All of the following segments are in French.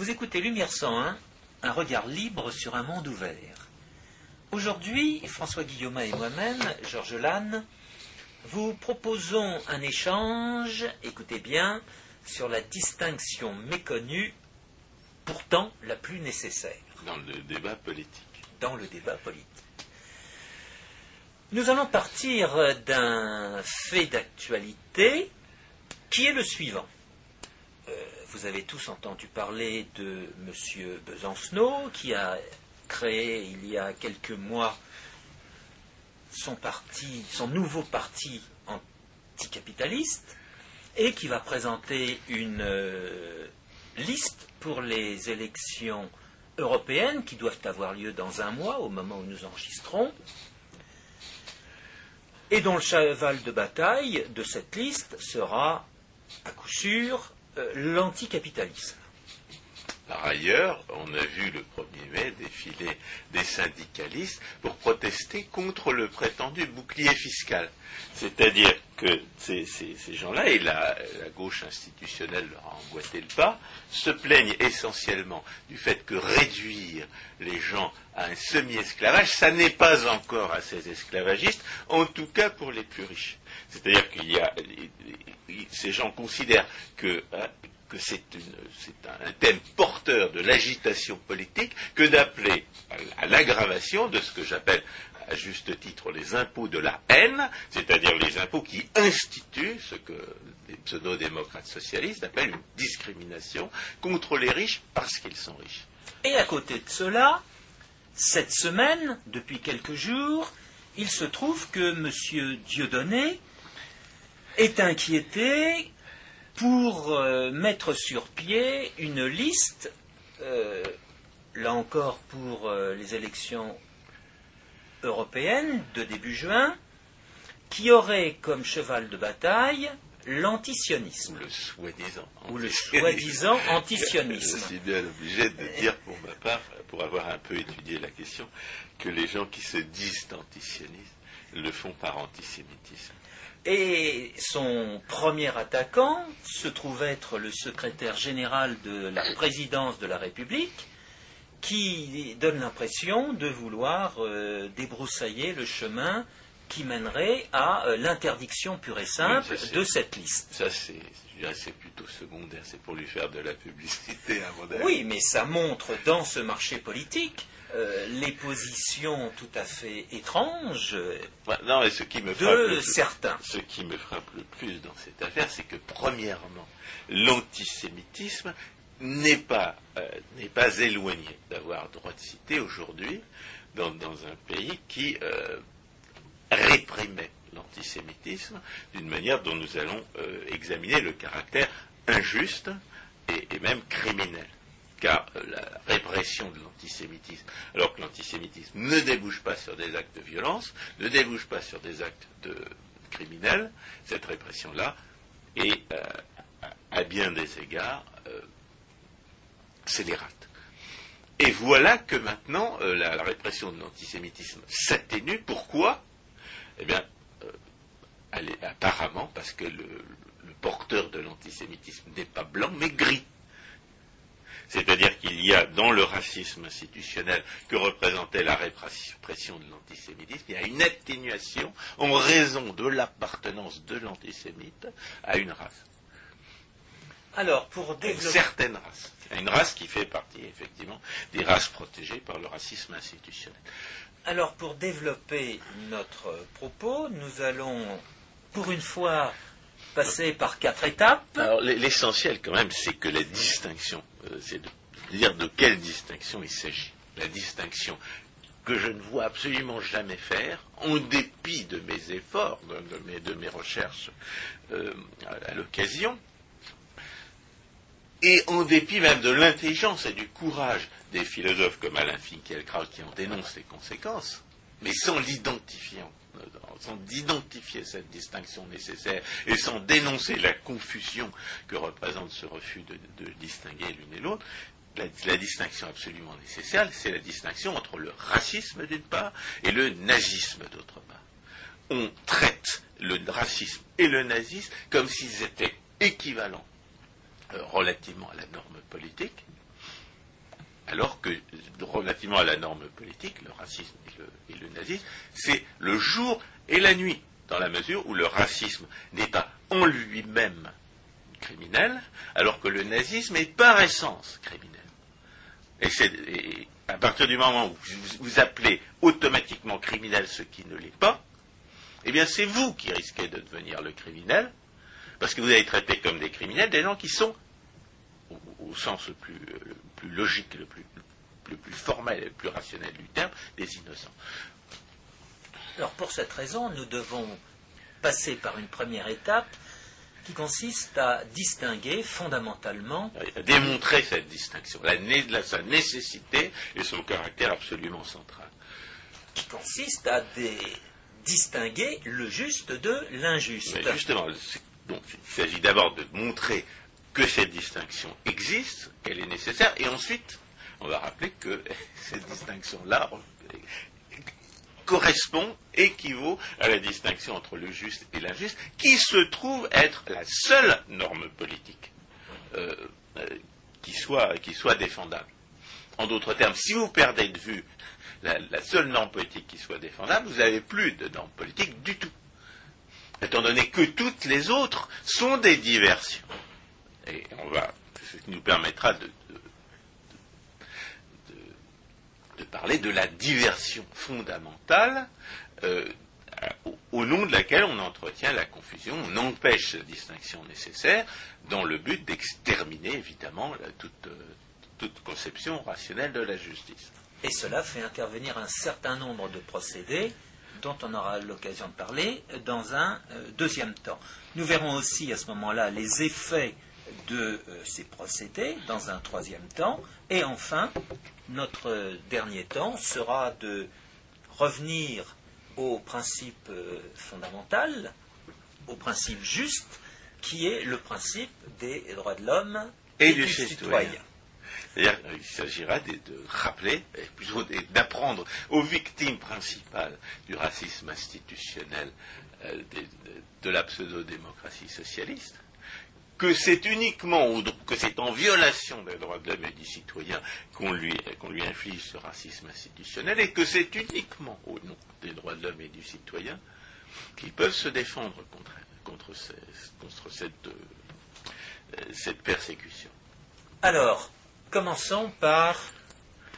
Vous écoutez Lumière 101, un regard libre sur un monde ouvert. Aujourd'hui, François Guillaume et moi-même, Georges Lannes, vous proposons un échange, écoutez bien, sur la distinction méconnue, pourtant la plus nécessaire. Dans le débat politique. Dans le débat politique. Nous allons partir d'un fait d'actualité qui est le suivant. Euh, vous avez tous entendu parler de M. Besancenot, qui a créé il y a quelques mois son nouveau parti anticapitaliste, et qui va présenter une euh, liste pour les élections européennes qui doivent avoir lieu dans un mois, au moment où nous enregistrons, et dont le cheval de bataille de cette liste sera, à coup sûr, l'anticapitalisme. Par ailleurs, on a vu le 1er mai défiler des syndicalistes pour protester contre le prétendu bouclier fiscal. C'est-à-dire que ces, gens-là, et la, gauche institutionnelle leur a emboîté le pas, se plaignent essentiellement du fait que réduire les gens à un semi-esclavage, ça n'est pas encore assez esclavagistes, en tout cas pour les plus riches. C'est-à-dire qu'il y a ces gens considèrent que hein, que c'est un, thème porteur de l'agitation politique que d'appeler à l'aggravation de ce que j'appelle à juste titre les impôts de la haine, c'est-à-dire les impôts qui instituent ce que les pseudo-démocrates socialistes appellent une discrimination contre les riches parce qu'ils sont riches. Et à côté de cela, cette semaine, depuis quelques jours, il se trouve que M. Dieudonné est inquiété pour euh, mettre sur pied une liste, euh, là encore pour euh, les élections européennes de début juin, qui aurait comme cheval de bataille l'antisionisme. Le soi-disant. Ou le soi-disant antisionisme. Je suis bien obligé de dire pour ma part, pour avoir un peu étudié la question, que les gens qui se disent antisionistes le font par antisémitisme. Et son premier attaquant se trouve être le secrétaire général de la présidence de la République, qui donne l'impression de vouloir euh, débroussailler le chemin qui mènerait à euh, l'interdiction pure et simple de cette liste. Ça, c'est plutôt secondaire, c'est pour lui faire de la publicité à mon Oui, mais ça montre dans ce marché politique euh, les positions tout à fait étranges non, ce qui me de certains. Ce qui me frappe le plus dans cette affaire, c'est que premièrement, l'antisémitisme n'est pas, euh, pas éloigné d'avoir droit de citer aujourd'hui dans, un pays qui euh, réprimait l'antisémitisme d'une manière dont nous allons examiner le caractère injuste et même criminel car la répression de l'antisémitisme, alors que l'antisémitisme ne débouche pas sur des actes de violence, ne débouche pas sur des actes de criminels, cette répression-là est, euh, à bien des égards, euh, scélérate. Et voilà que maintenant, euh, la, répression de l'antisémitisme s'atténue. Pourquoi? Eh bien, apparemment parce que le porteur de l'antisémitisme n'est pas blanc, mais gris. C'est-à-dire qu'il y a dans le racisme institutionnel que représentait la répression de l'antisémitisme, il y a une atténuation en raison de l'appartenance de l'antisémite à une race. Alors, pour développer... Une certaine race. Une race qui fait partie, effectivement, des races protégées par le racisme institutionnel. Alors, pour développer notre propos, nous allons, pour une fois, passer par quatre étapes. Alors l'essentiel quand même, c'est que la distinction, c'est de dire de quelle distinction il s'agit. La distinction que je ne vois absolument jamais faire, en dépit de mes efforts, de, mes, recherches euh, à, l'occasion, et en dépit même de l'intelligence et du courage des philosophes comme Alain Finkielkraut qui en dénoncent les conséquences, mais sans l'identifier sans d'identifier cette distinction nécessaire et sans dénoncer la confusion que représente ce refus de, distinguer l'une et l'autre, la, distinction absolument nécessaire, c'est la distinction entre le racisme d'une part et le nazisme d'autre part. On traite le racisme et le nazisme comme s'ils étaient équivalents euh, relativement à la norme politique, Alors que, relativement à la norme politique, le racisme et le, nazisme, c'est le jour et la nuit, dans la mesure où le racisme n'est pas en lui-même criminel, alors que le nazisme est par essence criminel. Et, c'est, à partir du moment où vous, appelez automatiquement criminel ce qui ne l'est pas, eh bien c'est vous qui risquez de devenir le criminel, parce que vous allez traiter comme des criminels des gens qui sont, au, sens le plus, logique, le plus, le plus formel et le plus rationnel du terme, des innocents. Alors pour cette raison, nous devons passer par une première étape qui consiste à distinguer fondamentalement. À démontrer cette distinction, la, sa nécessité et son caractère absolument central. Qui consiste à distinguer le juste de l'injuste. justement, il s'agit d'abord de montrer que cette distinction existe, qu'elle est nécessaire, et ensuite, on va rappeler que cette distinction-là correspond, équivaut à la distinction entre le juste et l'injuste, qui se trouve être la seule norme politique euh, euh, qui, soit, défendable. En d'autres termes, si vous perdez de vue la, seule norme politique qui soit défendable, vous n'avez plus de norme politique du tout. Étant donné que toutes les autres sont des diversions. Et on va, ce qui nous permettra de parler de la diversion fondamentale euh, au, nom de laquelle on entretient la confusion, on empêche la distinction nécessaire dans le but d'exterminer évidemment toute, euh, toute conception rationnelle de la justice. Et cela fait intervenir un certain nombre de procédés dont on aura l'occasion de parler dans un euh, deuxième temps. Nous verrons aussi à ce moment-là les effets de ces procédés dans un troisième temps. Et enfin, notre dernier temps sera de revenir au principe euh, fondamental, au principe juste, qui est le principe des droits de l'homme et, du citoyen. il s'agira de, rappeler, plutôt d'apprendre aux victimes principales du racisme institutionnel euh, de la pseudo-démocratie socialiste, que c'est uniquement, que c'est en violation des droits de l'homme et du citoyen qu'on lui, lui inflige ce racisme institutionnel, et que c'est uniquement au nom des droits de l'homme et du citoyen qu'ils peuvent se défendre contre, contre, cette, euh, cette persécution. Alors, commençons par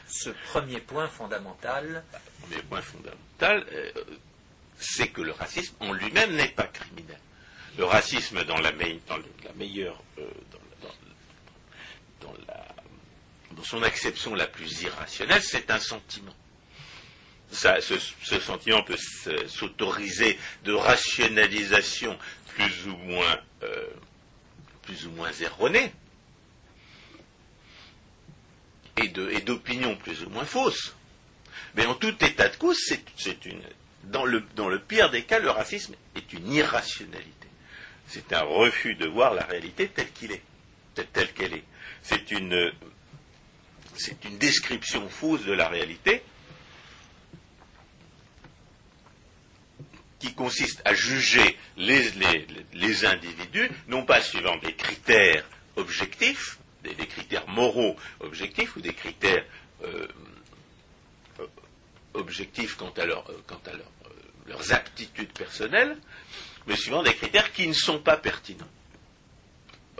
ce premier point fondamental. Le premier point fondamental, euh, c'est que le racisme en lui-même n'est pas criminel le racisme dans la, meilleure, euh, dans, son acception la plus irrationnelle, c'est un sentiment. ce, sentiment peut s'autoriser de rationalisation plus ou moins, euh, erronée et d'opinions plus ou moins fausses. Mais en tout état de cause, dans dans le pire des cas, le racisme est une irrationalité c'est un refus de voir la réalité telle qu'il est, telle qu'elle est. C'est une, description fausse de la réalité qui consiste à juger les, individus, non pas suivant des critères objectifs, des, critères moraux objectifs ou des critères euh, objectifs quant à, euh, leurs aptitudes personnelles, mais suivant des critères qui ne sont pas pertinents,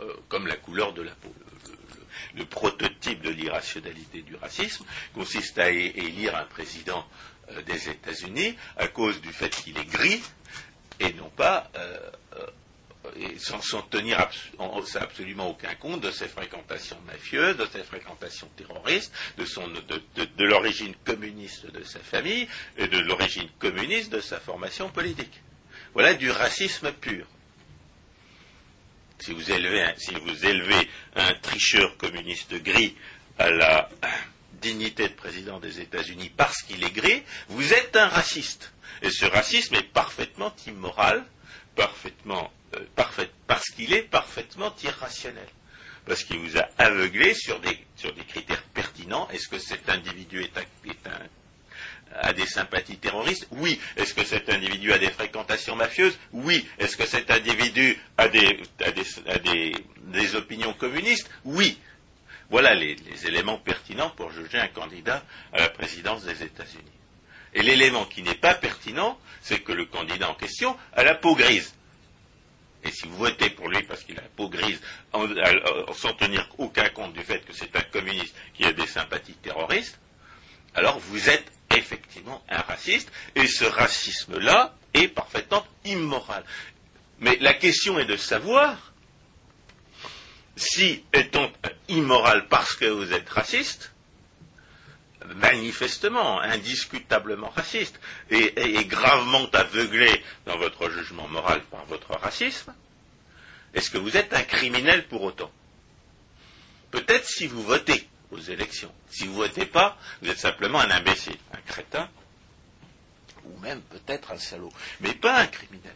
euh, comme la couleur de la peau. Le, prototype de l'irrationalité du racisme consiste à élire un président euh, des États-Unis à cause du fait qu'il est gris et non pas euh, sans, tenir absolument aucun compte de ses fréquentations mafieuses, de ses fréquentations terroristes, de, de l'origine communiste de sa famille et de l'origine communiste de sa formation politique. Voilà du racisme pur. Si vous élevez un, tricheur communiste gris à la dignité de président des États-Unis parce qu'il est gris, vous êtes un raciste. Et ce racisme est parfaitement immoral, parfaitement, euh, parce qu'il est parfaitement irrationnel. Parce qu'il vous a aveuglé sur des, critères pertinents. Est-ce que cet individu est un a des sympathies terroristes Oui. Est-ce que cet individu a des fréquentations mafieuses? Oui. Est-ce que cet individu a des, opinions communistes? Oui. Voilà les, éléments pertinents pour juger un candidat à la présidence des États-Unis. Et l'élément qui n'est pas pertinent, c'est que le candidat en question a la peau grise. Et si vous votez pour lui parce qu'il a la peau grise, sans tenir aucun compte du fait que c'est un communiste qui a des sympathies terroristes, alors vous êtes effectivement un raciste, et ce racisme-là est parfaitement immoral. Mais la question est de savoir si, étant immoral parce que vous êtes raciste, manifestement, indiscutablement raciste, et, et- gravement aveuglé dans votre jugement moral par votre racisme, est-ce que vous êtes un criminel pour autant? Peut-être si vous votez élections. Si vous votez pas, vous êtes simplement un imbécile, un crétin, ou même peut-être un salaud, mais pas un criminel.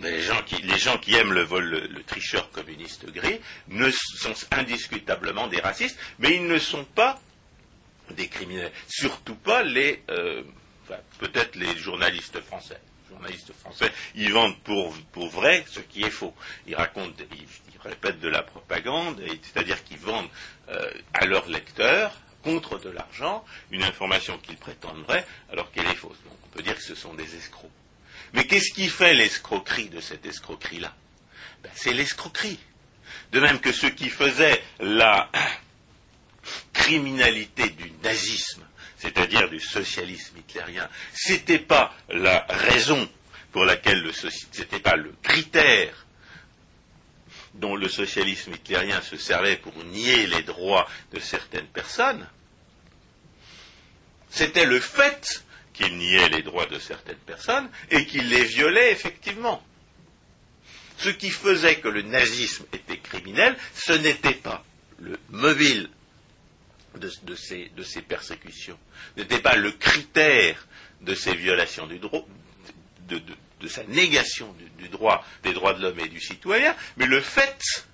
Les gens qui, aiment le vol, le, tricheur communiste gris, ne sont indiscutablement des racistes, mais ils ne sont pas des criminels. Surtout pas les, euh, peut-être les journalistes français. Les journalistes français, ils vendent pour, vrai ce qui est faux. Ils racontent, ils répètent de la propagande, c'est-à-dire qu'ils vendent euh, à leurs lecteurs, contre de l'argent, une information qu'ils prétendent alors qu'elle est fausse. Donc on peut dire que ce sont des escrocs. Mais qu'est-ce qui fait l'escroquerie de cette escroquerie-là? Ben, C'est l'escroquerie. De même que ceux qui faisaient la criminalité du nazisme, c'est-à-dire du socialisme hitlérien, c'était pas la raison pour laquelle le c'était pas le critère dont le socialisme hitlérien se servait pour nier les droits de certaines personnes, c'était le fait qu'il niait les droits de certaines personnes et qu'il les violait effectivement. Ce qui faisait que le nazisme était criminel, ce n'était pas le mobile de, ces, persécutions, n'était pas le critère de ces violations du droit, de- sa négation du, droit, des droits de l'homme et du citoyen, mais le fait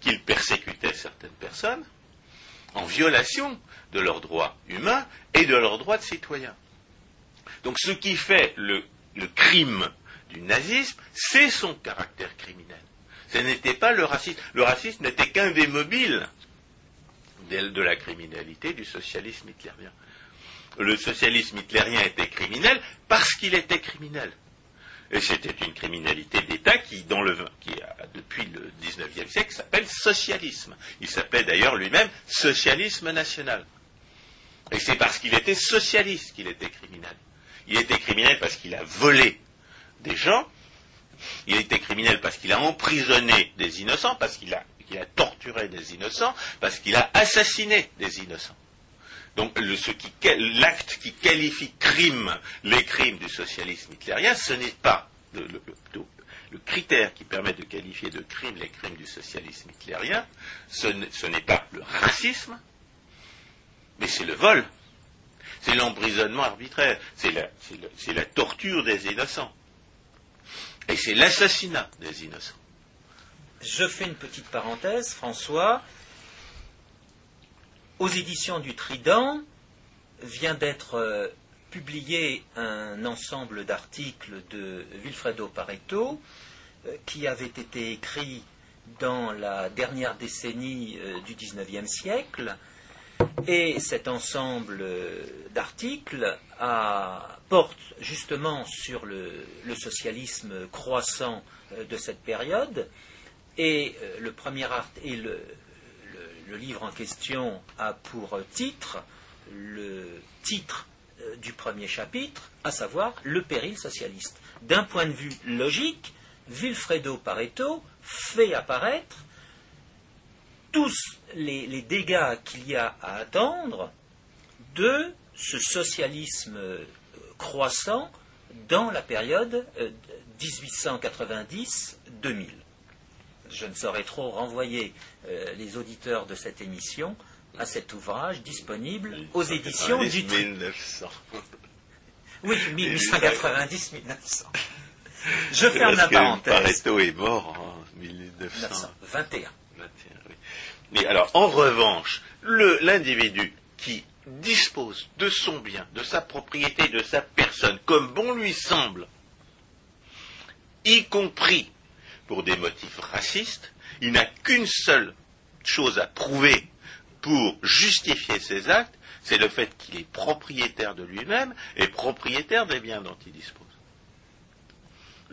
qu'il persécutait certaines personnes en violation de leurs droits humains et de leurs droits de citoyens. Donc ce qui fait le, crime du nazisme, c'est son caractère criminel. Ce n'était pas le racisme. Le racisme n'était qu'un des mobiles de la criminalité du socialisme hitlérien. Le socialisme hitlérien était criminel parce qu'il était criminel. Et c'était une criminalité d'État qui, qui depuis le XIXe siècle, s'appelle socialisme. Il s'appelait d'ailleurs lui-même socialisme national. Et c'est parce qu'il était socialiste qu'il était criminel. Il était criminel parce qu'il a volé des gens. Il était criminel parce qu'il a emprisonné des innocents, parce qu'il a torturé des innocents, parce qu'il a assassiné des innocents. Donc l'acte qui qualifie crime les crimes du socialisme hitlérien, ce n'est pas le, critère qui permet de qualifier de crime les crimes du socialisme hitlérien, ce n'est pas le racisme, mais c'est le vol, c'est l'emprisonnement arbitraire, c'est la, c'est la torture des innocents, et c'est l'assassinat des innocents. Je fais une petite parenthèse, François. Aux éditions du Trident vient d'être euh, publié un ensemble d'articles de Wilfredo Pareto euh, qui avait été écrit dans la dernière décennie euh, du XIXe siècle. Et cet ensemble d'articles porte justement sur le, socialisme croissant de cette période. Et le premier art et le, le- livre en question a pour titre le titre euh, du premier chapitre, à savoir le péril socialiste. D'un point de vue logique, Vilfredo Pareto fait apparaître tous les, les dégâts qu'il y a à attendre de ce socialisme euh, croissant dans la période euh, 1890-2000. Je ne saurais trop renvoyer euh, les auditeurs de cette émission à cet ouvrage disponible aux éditions du Tri- 1900. Oui, 1890-1900. Je ferme la parenthèse. Pareto est mort en 1900. 1921. oui. Mais alors, en revanche, l'individu qui dispose de son bien, de sa propriété, de sa personne, comme bon lui semble, y compris pour des motifs racistes, il n'a qu'une seule chose à prouver pour justifier ses actes, c'est le fait qu'il est propriétaire de lui-même et propriétaire des biens dont il dispose.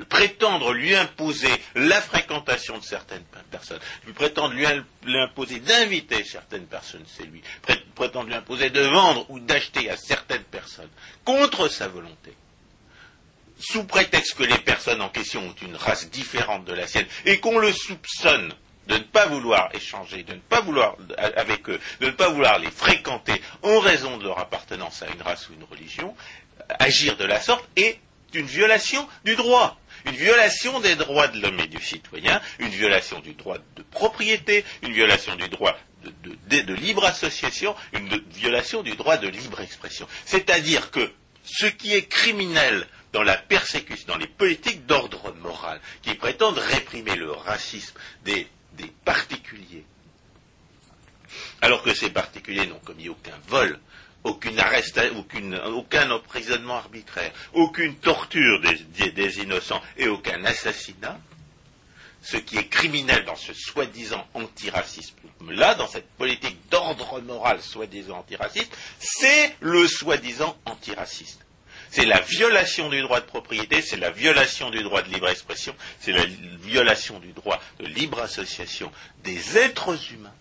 Prétendre lui imposer la fréquentation de certaines personnes, prétendre lui imposer d'inviter certaines personnes c'est lui, prétendre lui imposer de vendre ou d'acheter à certaines personnes contre sa volonté, sous prétexte que les personnes en question ont une race différente de la sienne et qu'on le soupçonne de ne pas vouloir échanger, de ne pas vouloir avec eux, de ne pas vouloir les fréquenter en raison de leur appartenance à une race ou une religion, agir de la sorte est une violation du droit, une violation des droits de l'homme et du citoyen, une violation du droit de propriété, une violation du droit de, libre association, une violation du droit de libre expression. C'est-à-dire que ce qui est criminel dans la persécution, dans les politiques d'ordre moral, qui prétendent réprimer le racisme des, particuliers, alors que ces particuliers n'ont commis aucun vol, aucune aucun emprisonnement arbitraire, aucune torture des, des, innocents et aucun assassinat, ce qui est criminel dans ce soi-disant antiracisme là, dans cette politique d'ordre moral soi-disant antiraciste, c'est le soi-disant antiraciste. C'est la violation du droit de propriété, c'est la violation du droit de libre expression, c'est la violation du droit de libre association des êtres humains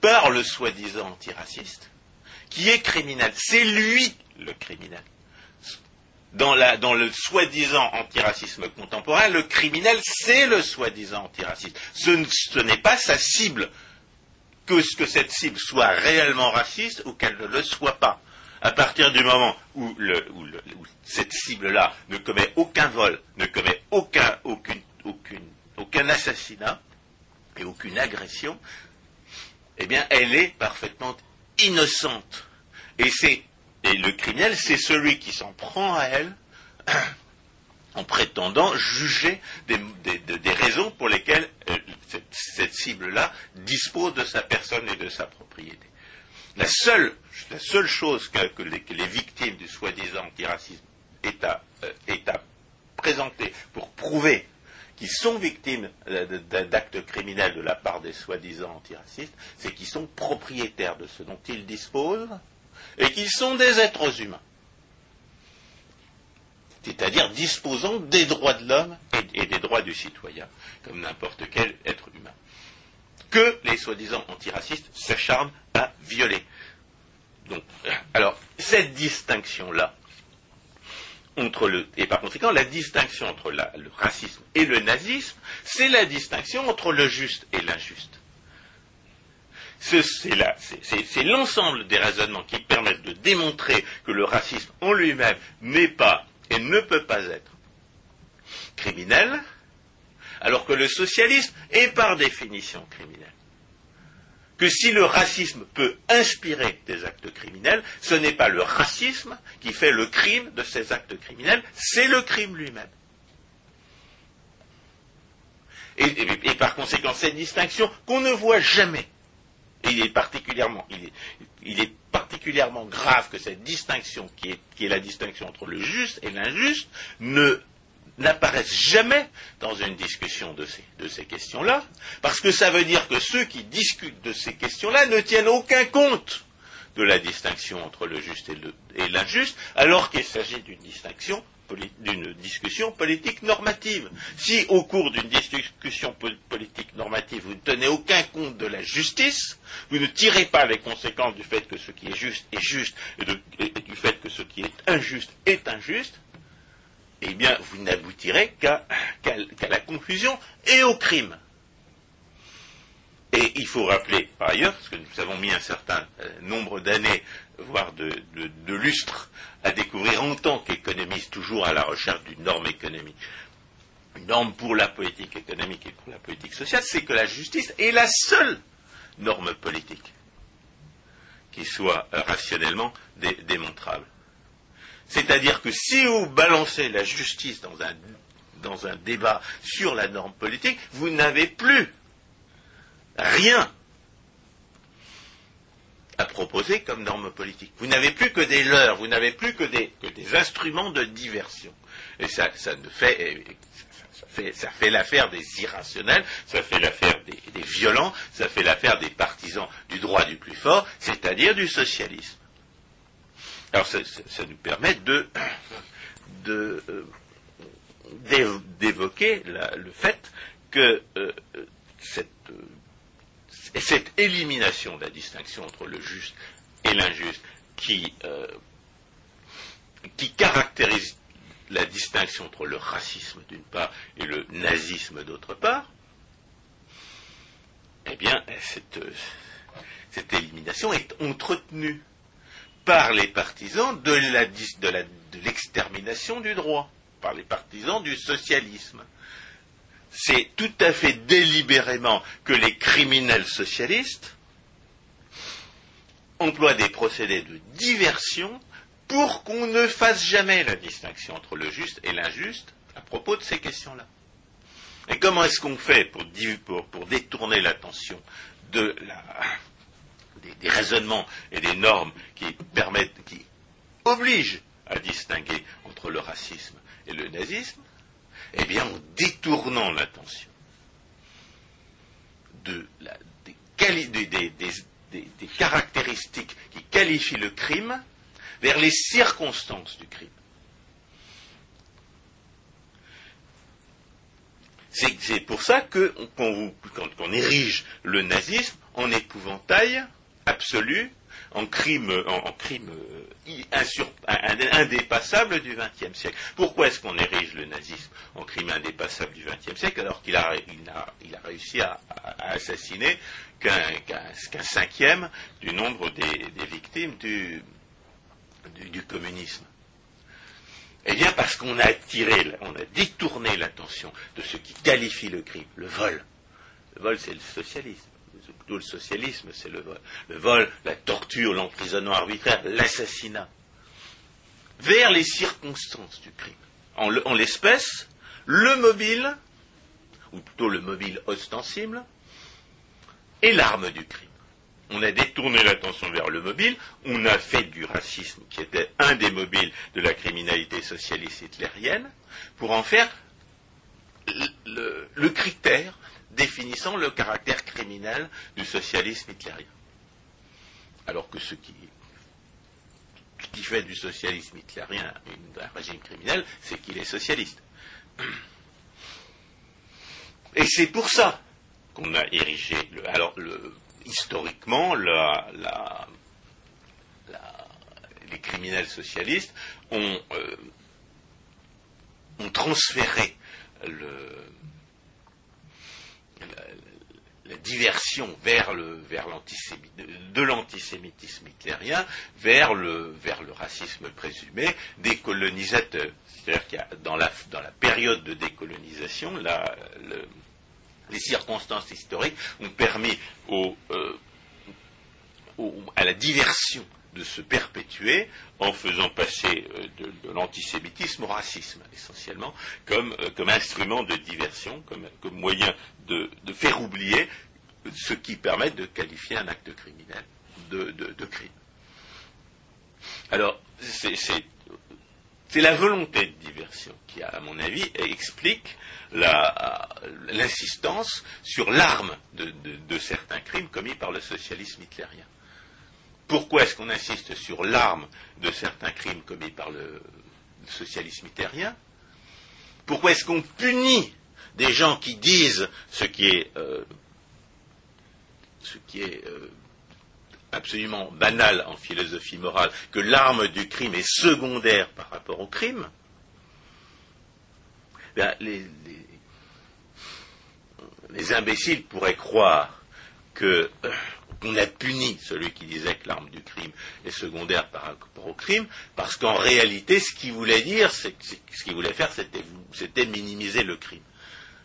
par le soi-disant antiraciste, qui est criminel. C'est lui le criminel. Dans, le soi-disant antiracisme contemporain, le criminel, c'est le soi-disant antiraciste. Ce, n'est pas sa cible. Que, que cette cible soit réellement raciste ou qu'elle ne le soit pas à partir du moment où, cette cible-là ne commet aucun vol, ne commet aucun, aucun assassinat et aucune agression, eh bien, elle est parfaitement innocente. Et c'est le criminel, c'est celui qui s'en prend à elle en prétendant juger des, raisons pour lesquelles euh, cette cible-là dispose de sa personne et de sa propriété. La seule, la seule chose que, les, victimes du soi-disant antiracisme aient à, euh, à présenter pour prouver qu'ils sont victimes d'actes criminels de la part des soi-disant antiracistes, c'est qu'ils sont propriétaires de ce dont ils disposent et qu'ils sont des êtres humains. C'est-à-dire disposant des droits de l'homme et des droits du citoyen, comme n'importe quel être humain que les soi-disant antiracistes s'acharnent à violer. Donc, alors, cette distinction-là, et par conséquent, la distinction entre le racisme et le nazisme, c'est la distinction entre le juste et l'injuste. C'est l'ensemble des raisonnements qui permettent de démontrer que le racisme en lui-même n'est pas et ne peut pas être criminel, alors que le socialisme est par définition criminel. Que si le racisme peut inspirer des actes criminels, ce n'est pas le racisme qui fait le crime de ces actes criminels, c'est le crime lui-même. Et, par conséquent, cette distinction qu'on ne voit jamais, il est particulièrement, il est, particulièrement grave que cette distinction, qui est la distinction entre le juste et l'injuste, ne n'apparaissent jamais dans une discussion de ces, questions-là, parce que ça veut dire que ceux qui discutent de ces questions-là ne tiennent aucun compte de la distinction entre le juste et l'injuste, alors qu'il s'agit d'une distinction d'une discussion politique normative. Si au cours d'une discussion politique normative vous ne tenez aucun compte de la justice, vous ne tirez pas les conséquences du fait que ce qui est juste est juste et du fait que ce qui est injuste est injuste, eh bien, vous n'aboutirez qu'à la confusion et au crime. Et il faut rappeler, par ailleurs, parce que nous avons mis un certain euh, nombre d'années, voire de, lustres, à découvrir en tant qu'économiste, toujours à la recherche d'une norme économique, une norme pour la politique économique et pour la politique sociale, c'est que la justice est la seule norme politique qui soit euh, rationnellement démontrable. C'est-à-dire que si vous balancez la justice dans un, débat sur la norme politique, vous n'avez plus rien à proposer comme norme politique. Vous n'avez plus que des leurs, vous n'avez plus que des, instruments de diversion. Et ça, fait, ça fait, l'affaire des irrationnels, ça fait l'affaire des, des violents, ça fait l'affaire des partisans du droit du plus fort, c'est-à-dire du socialisme. Alors ça, nous permet de, euh, d'év- d'évoquer le fait que euh, cette, euh, cette élimination de la distinction entre le juste et l'injuste qui, qui caractérise la distinction entre le racisme d'une part et le nazisme d'autre part, eh bien, cette, cette élimination est entretenue par les partisans de l'extermination du droit, par les partisans du socialisme. C'est tout à fait délibérément que les criminels socialistes emploient des procédés de diversion pour qu'on ne fasse jamais la distinction entre le juste et l'injuste à propos de ces questions-là. Et comment est-ce qu'on fait pour détourner l'attention de la, des, raisonnements et des normes qui permettent, qui obligent à distinguer entre le racisme et le nazisme Eh bien, en détournant l'attention de la- des, caractéristiques qui qualifient le crime vers les circonstances du crime. C'est pour ça que érige le nazisme en épouvantail absolu, en crime, en, crime euh, indépassable du XXe siècle. Pourquoi est-ce qu'on érige le nazisme en crime indépassable du XXe siècle alors qu'il a, réussi à, assassiner qu'un cinquième du nombre des, victimes du communisme? Eh bien, parce qu'on a attiré, on a détourné l'attention de ce qui qualifie le crime, le vol. Le vol, c'est le socialisme. Tout le socialisme, c'est le vol. Le vol, la torture, l'emprisonnement arbitraire, l'assassinat. Vers les circonstances du crime. En le- en l'espèce, le mobile, ou plutôt le mobile ostensible, est l'arme du crime. On a détourné l'attention vers le mobile, on a fait du racisme, qui était un des mobiles de la criminalité socialiste hitlérienne, pour en faire le critère définissant le caractère criminel du socialisme hitlérien. Alors que ce qui, fait du socialisme hitlérien un régime criminel, c'est qu'il est socialiste. Et c'est pour ça qu'on a érigé. Alors, historiquement, les criminels socialistes ont, euh, ont transféré le- la, diversion vers le vers de, l'antisémitisme hitlérien vers le vers le racisme présumé des colonisateurs. C'est-à-dire qu'il y a dans la dans la période de décolonisation, les circonstances historiques ont permis euh, à la diversion de se perpétuer en faisant passer euh, de, l'antisémitisme au racisme, essentiellement, comme, euh, comme instrument de diversion, comme moyen de, faire oublier ce qui permet de qualifier un acte criminel de, crime. Alors, c'est la volonté de diversion qui, à mon avis, explique l'insistance sur l'arme de, de- certains crimes commis par le socialisme hitlérien. Pourquoi est-ce qu'on insiste sur l'arme de certains crimes commis par le, le socialisme hitlérien? Pourquoi est-ce qu'on punit des gens qui disent ce qui est, euh, euh, absolument banal en philosophie morale, que l'arme du crime est secondaire par rapport au crime Ben, les, les- les imbéciles pourraient croire euh, qu'on a puni celui qui disait que l'arme du crime est secondaire par rapport au crime, parce qu'en réalité, ce qu'il voulait dire, ce qu'il voulait faire, c'était minimiser le crime.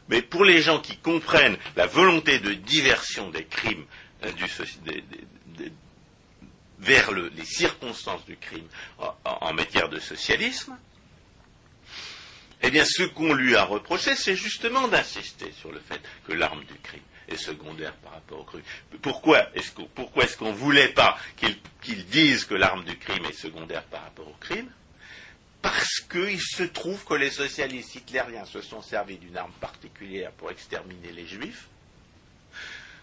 Mais pour les gens qui comprennent la volonté de diversion des crimes euh, vers le- les circonstances du crime en, matière de socialisme, eh bien, ce qu'on lui a reproché, c'est justement d'insister sur le fait que l'arme du crime est secondaire par rapport au crime. Pourquoi est-ce qu'on qu'on voulait pas qu'il dise que l'arme du crime est secondaire par rapport au crime? Parce qu'il se trouve que les socialistes hitlériens se sont servis d'une arme particulière pour exterminer les juifs,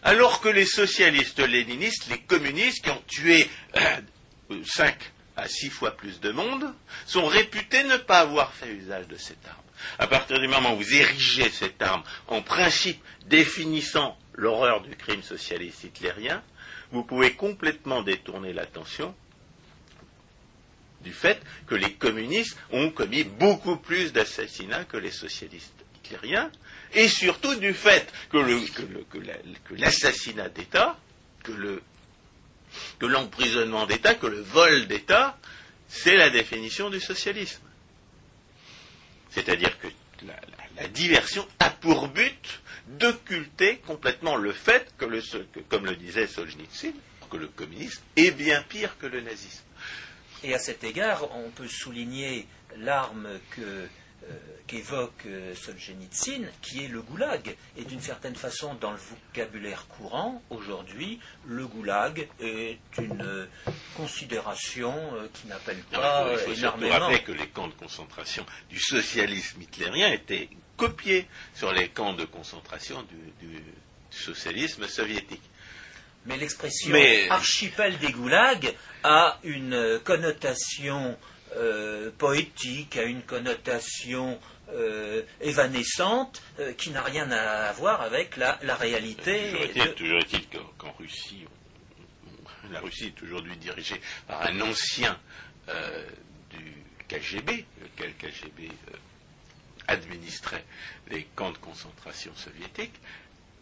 alors que les socialistes léninistes, les communistes qui ont tué euh, cinq à six fois plus de monde, sont réputés ne pas avoir fait usage de cette arme. À partir du moment où vous érigez cette arme en principe définissant l'horreur du crime socialiste hitlérien, vous pouvez complètement détourner l'attention du fait que les communistes ont commis beaucoup plus d'assassinats que les socialistes hitlériens, et surtout du fait que, l'assassinat d'État, que l'emprisonnement d'État, que le vol d'État, c'est la définition du socialisme. C'est-à-dire que la, diversion a pour but d'occulter complètement le fait que, comme le disait Solzhenitsyn, que le communisme est bien pire que le nazisme. Et à cet égard, on peut souligner l'arme euh, qu'évoque euh, Solzhenitsyn, qui est le goulag. Et d'une certaine façon, dans le vocabulaire courant, aujourd'hui, le goulag est une euh, considération qui n'appelle pas il faut, énormément. rappeler que les camps de concentration du socialisme hitlérien étaient copiés sur les camps de concentration du socialisme soviétique. Mais l'expression archipel des goulags a une connotation euh, poétique, a une connotation euh, évanescente euh, qui n'a rien à voir avec la, réalité. Toujours est-il qu'en Russie, la Russie est aujourd'hui dirigée par un ancien du KGB, lequel KGB administrait les camps de concentration soviétiques,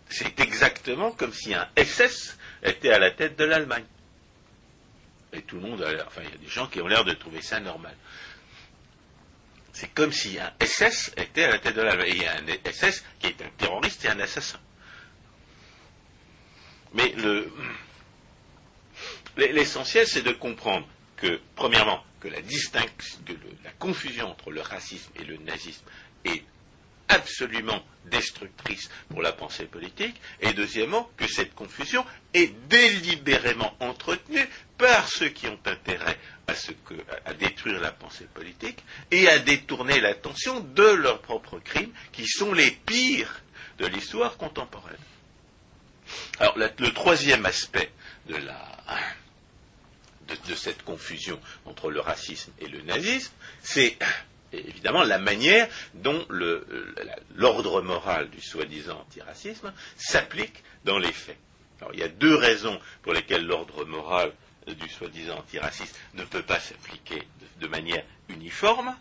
c'est exactement comme si un SS était à la tête de l'Allemagne. Et tout le monde a enfin, il y a des gens qui ont l'air de trouver ça normal. C'est comme si un SS était à la tête de l'Allemagne. Et il y a un SS qui est un terroriste et un assassin. Mais l'essentiel, c'est de comprendre que, premièrement, que la distinction, que la confusion entre le racisme et le nazisme est absolument destructrice pour la pensée politique, et deuxièmement, que cette confusion est délibérément entretenue par ceux qui ont intérêt à, détruire la pensée politique et à détourner l'attention de leurs propres crimes, qui sont les pires de l'histoire contemporaine. Alors, le troisième aspect de, de cette confusion entre le racisme et le nazisme, c'est évidemment la manière dont l'ordre moral du soi-disant antiracisme s'applique dans les faits. il y a deux raisons pour lesquelles l'ordre moral du soi-disant antiracisme ne peut pas s'appliquer de manière uniforme.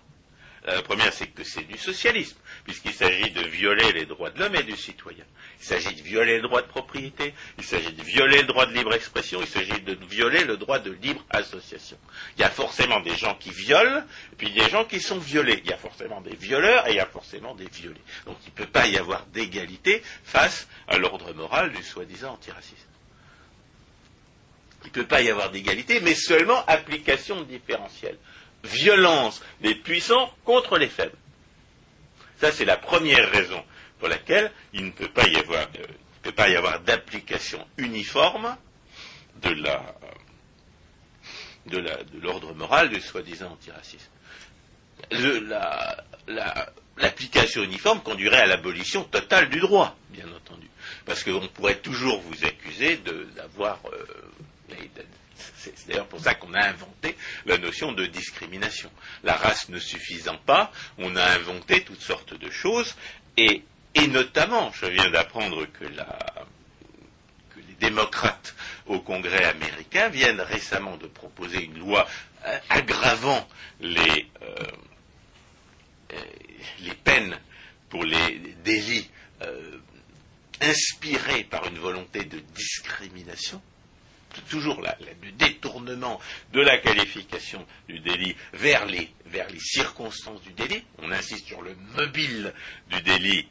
La première, c'est que c'est du socialisme, puisqu'il s'agit de violer les droits de l'homme et du citoyen. Il s'agit de violer le droit de propriété, il s'agit de violer le droit de libre expression, il s'agit de violer le droit de libre association. Il y a forcément des gens qui violent, et puis des gens qui sont violés. Il y a forcément des violeurs et il y a forcément des violés. Donc il ne peut pas y avoir d'égalité face à l'ordre moral du soi-disant antiracisme. Il ne peut pas y avoir d'égalité, mais seulement application différentielle violence des puissants contre les faibles. Ça, c'est la première raison pour laquelle il ne peut pas y avoir, avoir d'application uniforme de la, de l'ordre moral du soi-disant antiracisme. l'application uniforme conduirait à l'abolition totale du droit, bien entendu. Parce qu'on pourrait toujours vous accuser d'avoir euh, c'est d'ailleurs pour ça qu'on a inventé la notion de discrimination. La race ne suffisant pas, on a inventé toutes sortes de choses, et, notamment, je viens d'apprendre que, les démocrates au Congrès américain viennent récemment de proposer une loi euh, aggravant les, euh, euh, les peines pour les délits inspirés par une volonté de discrimination toujours le détournement de la qualification du délit vers les, vers les circonstances du délit. On insiste sur le mobile du délit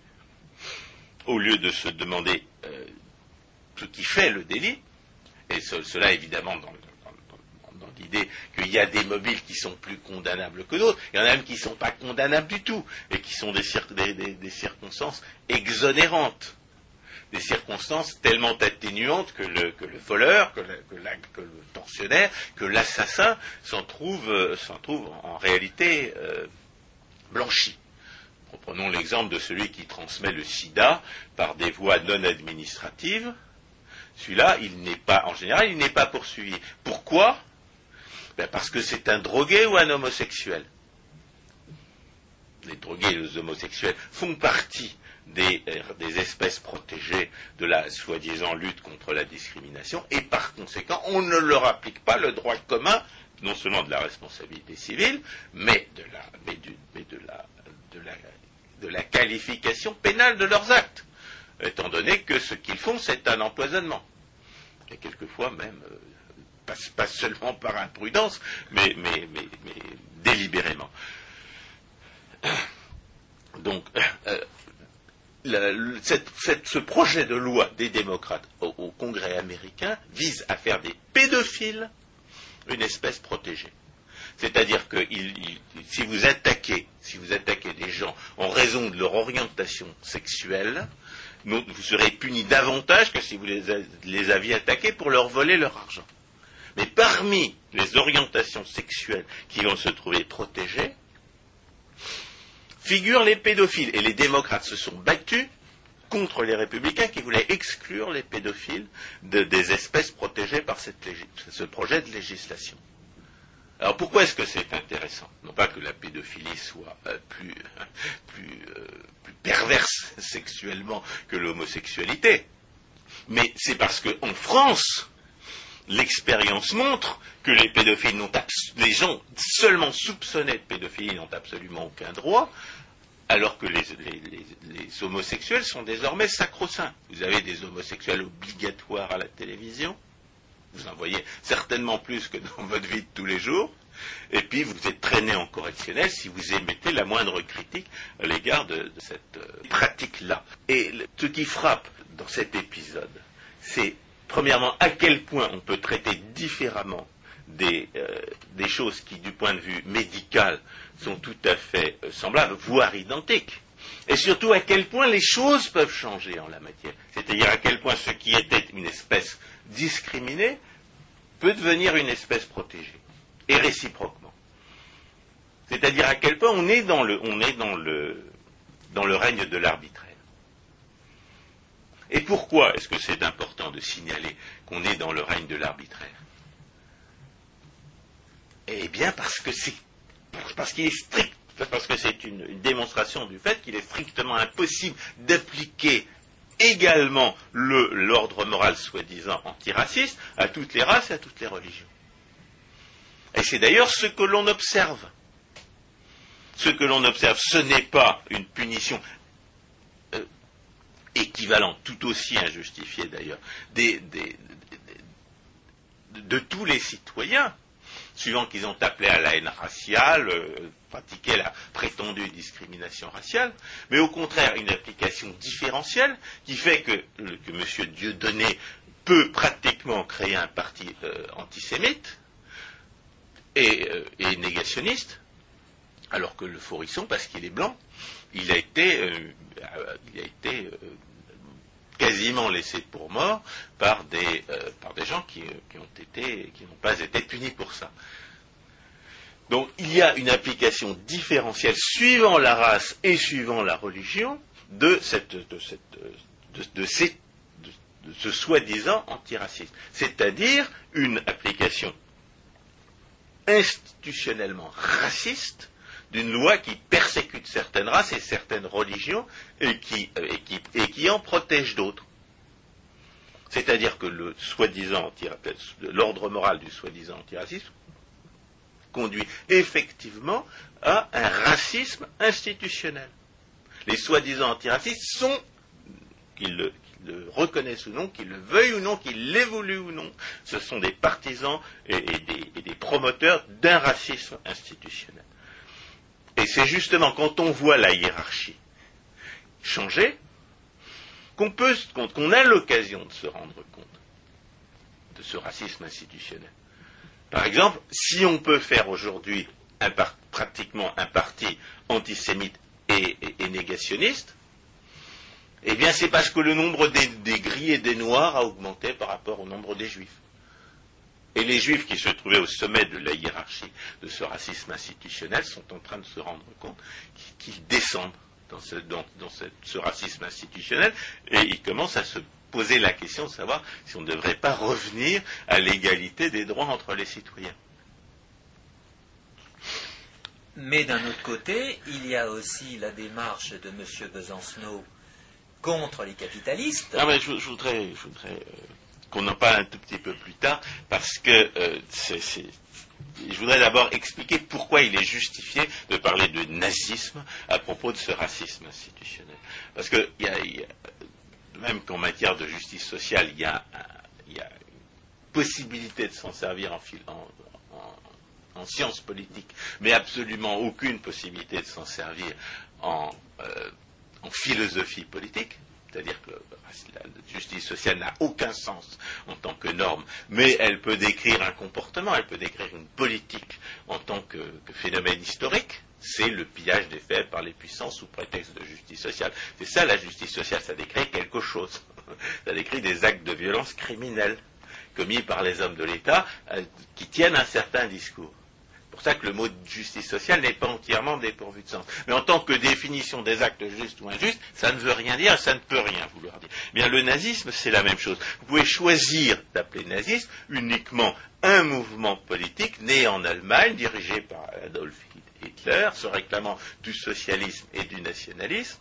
au lieu de se demander euh, ce qui fait le délit. Et cela évidemment dans, l'idée qu'il y a des mobiles qui sont plus condamnables que d'autres. Il y en a même qui ne sont pas condamnables du tout et qui sont des circonstances exonérantes. des circonstances tellement atténuantes que le, le voleur, que, que, que, le tortionnaire, que l'assassin s'en trouve, euh, s'en trouve en réalité euh, blanchi. Prenons l'exemple de celui qui transmet le sida par des voies non administratives. Celui-là, il n'est pas, en général, il n'est pas poursuivi. Pourquoi? Ben Parce que c'est un drogué ou un homosexuel. Les drogués et les homosexuels font partie des, des, espèces protégées de la soi-disant lutte contre la discrimination, et par conséquent, on ne leur applique pas le droit commun, non seulement de la responsabilité civile, mais de la, de la qualification pénale de leurs actes, étant donné que ce qu'ils font, c'est un empoisonnement. Et quelquefois même, euh, pas, pas, seulement par imprudence, mais, délibérément. Donc, euh, ce projet de loi des démocrates au, Congrès américain vise à faire des pédophiles une espèce protégée. C'est-à-dire que si vous attaquez, si vous attaquez des gens en raison de leur orientation sexuelle, vous serez puni davantage que si vous les, aviez attaqués pour leur voler leur argent. Mais parmi les orientations sexuelles qui vont se trouver protégées, figurent les pédophiles. Et les démocrates se sont battus contre les républicains qui voulaient exclure les pédophiles de, des espèces protégées par ce projet de législation. Alors pourquoi est-ce que c'est intéressant Non pas que la pédophilie soit euh, euh, plus, perverse sexuellement que l'homosexualité, mais c'est parce qu'en France, l'expérience montre que les pédophiles n'ont les gens seulement soupçonnés de pédophilie n'ont absolument aucun droit, alors que les, les, les homosexuels sont désormais sacro-saints. Vous avez des homosexuels obligatoires à la télévision, vous en voyez certainement plus que dans votre vie de tous les jours. Et puis vous êtes traîné en correctionnel si vous émettez la moindre critique à l'égard de, cette euh, pratique-là. Et ce qui frappe dans cet épisode, c'est premièrement à quel point on peut traiter différemment des, euh, choses qui, du point de vue médical, sont tout à fait euh, semblables, voire identiques. Et surtout à quel point les choses peuvent changer en la matière. C'est-à-dire à quel point ce qui était une espèce discriminée peut devenir une espèce protégée. Et réciproquement. C'est-à-dire à quel point on est dans le, dans le, règne de l'arbitraire. Et pourquoi est-ce que c'est important de signaler qu'on est dans le règne de l'arbitraire? Eh bien parce que c'est parce qu'il est strict, parce que c'est une, démonstration du fait qu'il est strictement impossible d'appliquer également l'ordre moral soi-disant antiraciste à toutes les races et à toutes les religions. Et c'est d'ailleurs ce que l'on observe. Ce que l'on observe, ce n'est pas une punition euh, équivalente, tout aussi injustifiée d'ailleurs, de tous les citoyens, suivant qu'ils ont appelé à la haine raciale, euh, la prétendue discrimination raciale, mais au contraire une application différentielle qui fait que, que M. Dieudonné peut pratiquement créer un parti euh, antisémite et, euh, et, négationniste, alors que le Forisson, parce qu'il est blanc, euh, il a été quasiment laissé pour mort par des, par des gens qui, qui ont été, qui n'ont pas été punis pour ça. Donc il y a une application différentielle suivant la race et suivant la religion de ce soi-disant antiracisme. C'est-à-dire une application institutionnellement raciste d'une loi qui persécute certaines races et certaines religions et qui, qui en protège d'autres. C'est-à-dire que le soi-disant l'ordre moral du soi-disant antiracisme conduit effectivement à un racisme institutionnel. Les soi-disant antiracistes sont, qu'ils le, reconnaissent ou non, qu'ils le veuillent ou non, qu'ils l'évoluent ou non, ce sont des partisans et des, promoteurs d'un racisme institutionnel. Et c'est justement quand on voit la hiérarchie changer qu'on peut, qu'on a l'occasion de se rendre compte de ce racisme institutionnel. Par exemple, si on peut faire aujourd'hui pratiquement un parti antisémite et, négationniste, Eh bien, c'est parce que le nombre des gris et des noirs a augmenté par rapport au nombre des juifs. Et les juifs qui se trouvaient au sommet de la hiérarchie de ce racisme institutionnel sont en train de se rendre compte qu'ils descendent dans, ce, dans, dans ce, ce racisme institutionnel et ils commencent à se poser la question de savoir si on ne devrait pas revenir à l'égalité des droits entre les citoyens. Mais d'un autre côté, il y a aussi la démarche de M. Besancenot contre les capitalistes. Non, mais je, je voudrais, je voudrais euh, qu'on en parle un tout petit peu plus tard, parce que euh, je voudrais d'abord expliquer pourquoi il est justifié de parler de nazisme à propos de ce racisme institutionnel. Parce que y a- même qu'en matière de justice sociale, il y a, une possibilité de s'en servir en, en- en- en sciences politiques, mais absolument aucune possibilité de s'en servir en, euh, en philosophie politique. C'est-à-dire que la justice sociale n'a aucun sens en tant que norme, mais elle peut décrire un comportement, elle peut décrire une politique en tant que, phénomène historique. C'est le pillage des faibles par les puissants sous prétexte de justice sociale. C'est ça la justice sociale, ça décrit quelque chose. Ça décrit des actes de violence criminels commis par les hommes de l'État euh, qui tiennent un certain discours. Pour ça que le mot de justice sociale n'est pas entièrement dépourvu de sens. Mais en tant que définition des actes justes ou injustes, ça ne veut rien dire, ça ne peut rien vouloir dire. Bien, le nazisme, c'est la même chose. Vous pouvez choisir d'appeler nazisme uniquement un mouvement politique né en Allemagne, dirigé par Adolf Hitler, se réclamant du socialisme et du nationalisme,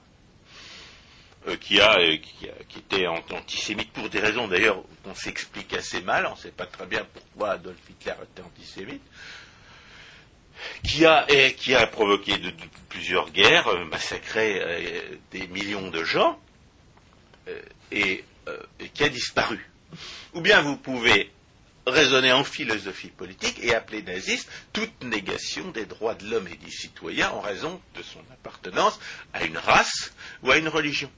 euh, qui, a, euh, qui, a- qui était an- antisémite pour des raisons d'ailleurs qu'on s'explique assez mal, on ne sait pas très bien pourquoi Adolf Hitler était antisémite, qui a, provoqué plusieurs guerres, euh, massacré euh, des millions de gens, euh, et, et qui a disparu. Ou bien vous pouvez raisonner en philosophie politique et appeler naziste toute négation des droits de l'homme et du citoyen en raison de son appartenance à une race ou à une religion.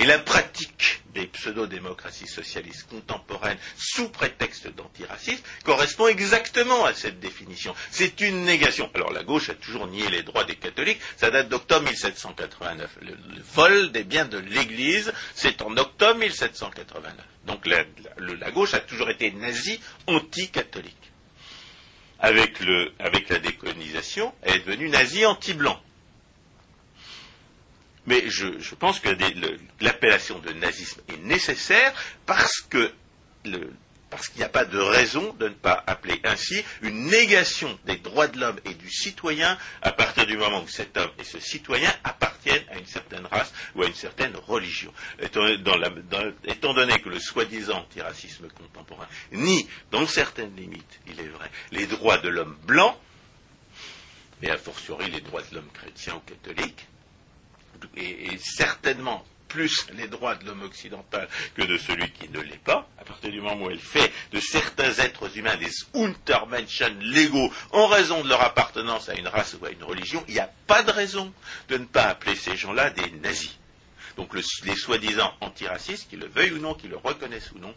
Et la pratique des pseudo-démocraties socialistes contemporaines sous prétexte d'antiracisme correspond exactement à cette définition. C'est une négation. Alors la gauche a toujours nié les droits des catholiques, ça date d'octobre 1789. Le, le vol des biens de l'Église, c'est en octobre 1789. Donc la, la- la gauche a toujours été nazie, anti-catholique. Avec, avec la décolonisation, elle est devenue nazie anti-blanc. Mais je, pense que l'appellation de nazisme est nécessaire parce qu'il n'y a pas de raison de ne pas appeler ainsi une négation des droits de l'homme et du citoyen à partir du moment où cet homme et ce citoyen appartiennent à une certaine race ou à une certaine religion. Étant donné que le soi-disant antiracisme contemporain nie, dans certaines limites, il est vrai, les droits de l'homme blanc, et a fortiori les droits de l'homme chrétien ou catholique, et, certainement plus les droits de l'homme occidental que de celui qui ne l'est pas, à partir du moment où elle fait de certains êtres humains des Untermenschen légaux en raison de leur appartenance à une race ou à une religion, il n'y a pas de raison de ne pas appeler ces gens-là des nazis. Donc le- les soi-disant antiracistes, qu'ils le veuillent ou non, qu'ils le reconnaissent ou non,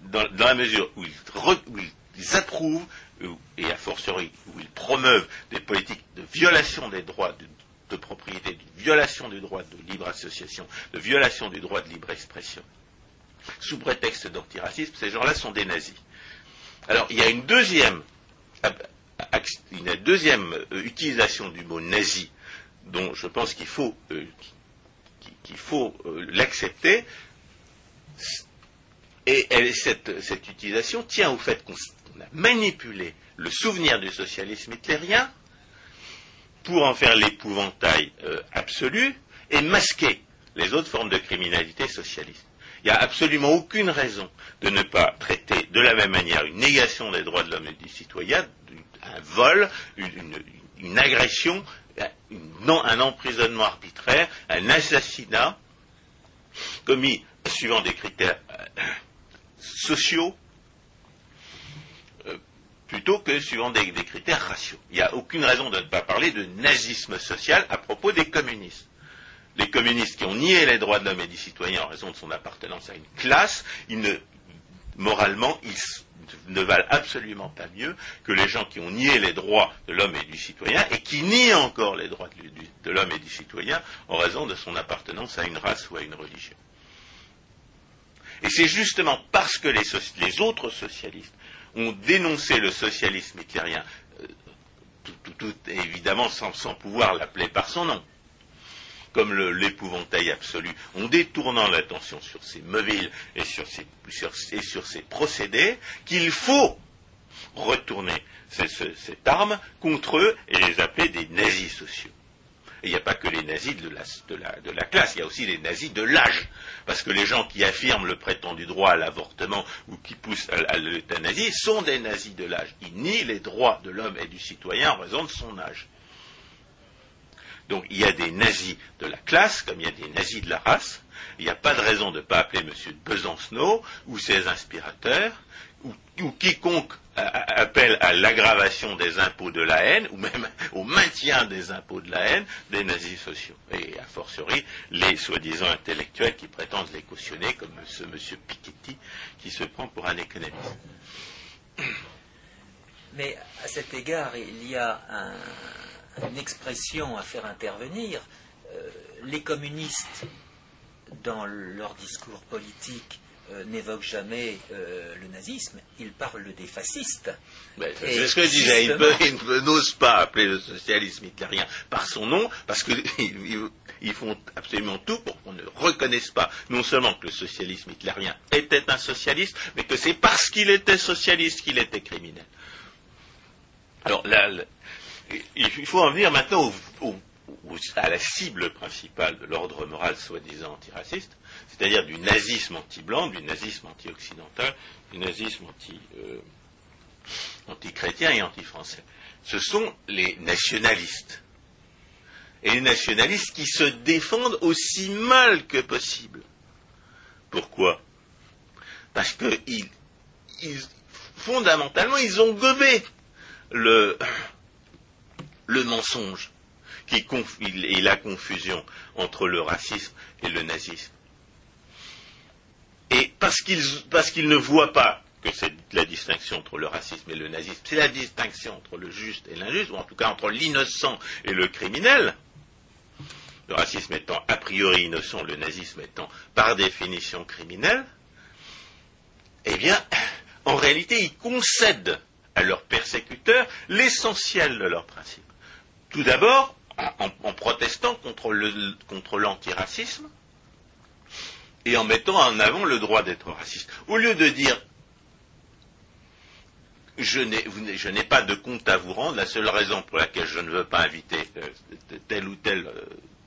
dans, la mesure où ils, approuvent, ou- et a fortiori où ils promeuvent des politiques de violation des droits de, de propriété, de violation du droit de libre association, de violation du droit de libre expression, sous prétexte d'antiracisme, ces gens-là sont des nazis. Alors, il y a une deuxième, euh, utilisation du mot nazi, dont je pense qu'il faut, euh, euh, l'accepter, et cette, cette utilisation tient au fait qu'on a manipulé le souvenir du socialisme hitlérien pour en faire l'épouvantail euh, absolu et masquer les autres formes de criminalité socialiste. Il n'y a absolument aucune raison de ne pas traiter de la même manière une négation des droits de l'homme et du citoyen, un vol, une, agression, un emprisonnement arbitraire, un assassinat commis suivant des critères euh, sociaux plutôt que suivant des, des critères raciaux. Il n'y a aucune raison de ne pas parler de nazisme social à propos des communistes. Les communistes qui ont nié les droits de l'homme et du citoyen en raison de son appartenance à une classe, moralement, ils ne valent absolument pas mieux que les gens qui ont nié les droits de l'homme et du citoyen et qui nient encore les droits de l'homme et du citoyen en raison de son appartenance à une race ou à une religion. Et c'est justement parce que les, autres socialistes ont dénoncé le socialisme hitlérien, euh, tout, évidemment sans, pouvoir l'appeler par son nom, comme l'épouvantail absolu, en détournant l'attention sur ces mobiles et sur ces, procédés, qu'il faut retourner cette arme contre eux et les appeler des nazis sociaux il n'y a pas que les nazis de la, classe, il y a aussi les nazis de l'âge. Parce que les gens qui affirment le prétendu droit à l'avortement ou qui poussent à, l'euthanasie sont des nazis de l'âge. Ils nient les droits de l'homme et du citoyen en raison de son âge. Donc il y a des nazis de la classe comme il y a des nazis de la race. Il n'y a pas de raison de ne pas appeler M. Besancenot ou ses inspirateurs ou quiconque appelle à l'aggravation des impôts de la haine, ou même au maintien des impôts de la haine, des nazis sociaux. Et a fortiori, les soi-disant intellectuels qui prétendent les cautionner, comme ce monsieur Piketty, qui se prend pour un économiste. Mais à cet égard, il y a une expression à faire intervenir. Euh, les communistes, dans leur discours politique, euh, n'évoque jamais euh, le nazisme, il parle des fascistes. C'est ce que je disais, il, n'ose pas appeler le socialisme hitlérien par son nom, parce qu'ils font absolument tout pour qu'on ne reconnaisse pas non seulement que le socialisme hitlérien était un socialiste, mais que c'est parce qu'il était socialiste qu'il était criminel. Alors là, il faut en venir maintenant à la cible principale de l'ordre moral soi-disant antiraciste, c'est-à-dire du nazisme anti-blanc, du nazisme anti-occidental, du nazisme euh, anti-chrétien et anti-français. Ce sont les nationalistes. Et les nationalistes qui se défendent aussi mal que possible. Pourquoi? Parce que fondamentalement, ils ont gobé le, le mensonge qui, et la confusion entre le racisme et le nazisme. Et parce qu'ils ne voient pas que c'est la distinction entre le racisme et le nazisme, c'est la distinction entre le juste et l'injuste, ou en tout cas entre l'innocent et le criminel, le racisme étant a priori innocent, le nazisme étant par définition criminel, eh bien, en réalité, ils concèdent à leurs persécuteurs l'essentiel de leurs principes. Tout d'abord, en, protestant contre l'antiracisme, et en mettant en avant le droit d'être raciste. Au lieu de dire je n'ai pas de compte à vous rendre, la seule raison pour laquelle je ne veux pas inviter euh, telle ou telle euh,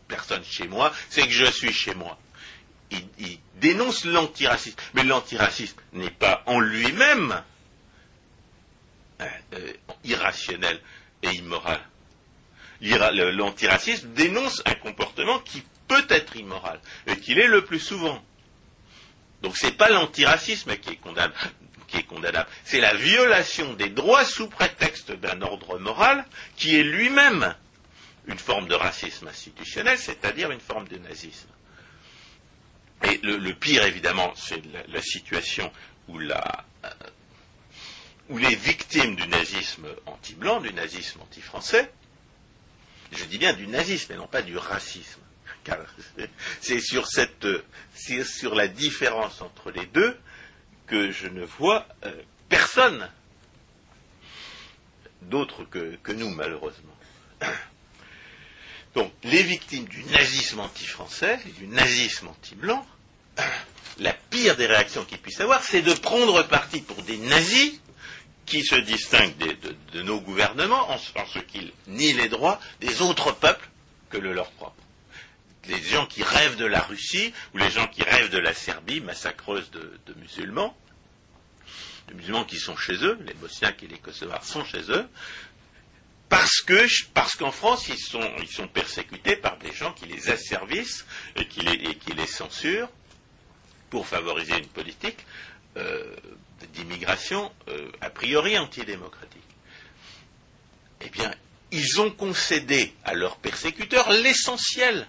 personne chez moi, c'est que je suis chez moi. Il, dénonce l'antiracisme, mais l'antiracisme n'est pas en lui-même euh, irrationnel et immoral. L'antiracisme dénonce un comportement qui peut être immoral, et qu'il est le plus souvent. Donc ce n'est pas l'antiracisme qui est condamnable, c'est la violation des droits sous prétexte d'un ordre moral qui est lui-même une forme de racisme institutionnel, c'est-à-dire une forme de nazisme. Et le, pire, évidemment, c'est la, situation euh, où les victimes du nazisme anti-blanc, du nazisme anti-français, je dis bien du nazisme et non pas du racisme, car c'est sur, cette, sur la différence entre les deux que je ne vois euh, personne d'autre que, que, nous, malheureusement. Donc, les victimes du nazisme anti-français et du nazisme anti-blanc, la pire des réactions qu'ils puissent avoir, c'est de prendre parti pour des nazis qui se distinguent de, nos gouvernements en, ce qu'ils nient les droits des autres peuples que le leur propre. Les gens qui rêvent de la Russie ou les gens qui rêvent de la Serbie, massacreuse de, musulmans, de musulmans qui sont chez eux, les Bosniaques et les Kosovars sont chez eux, parce que parce qu'en France ils sont persécutés par des gens qui les asservissent et qui les censurent pour favoriser une politique euh, d'immigration euh, a priori antidémocratique. Eh bien, ils ont concédé à leurs persécuteurs l'essentiel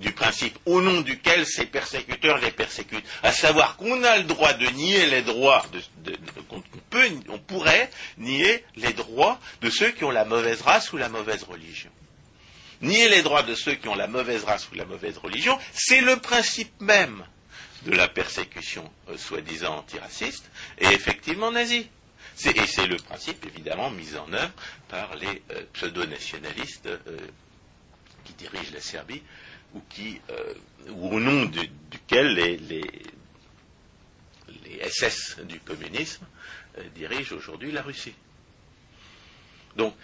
du principe au nom duquel ces persécuteurs les persécutent, à savoir qu'on a le droit de nier les droits peut, on pourrait nier les droits de ceux qui ont la mauvaise race ou la mauvaise religion. Nier les droits de ceux qui ont la mauvaise race ou la mauvaise religion, c'est le principe même de la persécution euh, soi-disant antiraciste et effectivement nazie. Et c'est le principe évidemment mis en œuvre par les euh, pseudo-nationalistes euh, qui dirigent la Serbie ou, qui, ou au nom duquel les, SS du communisme dirigent aujourd'hui la Russie. Donc,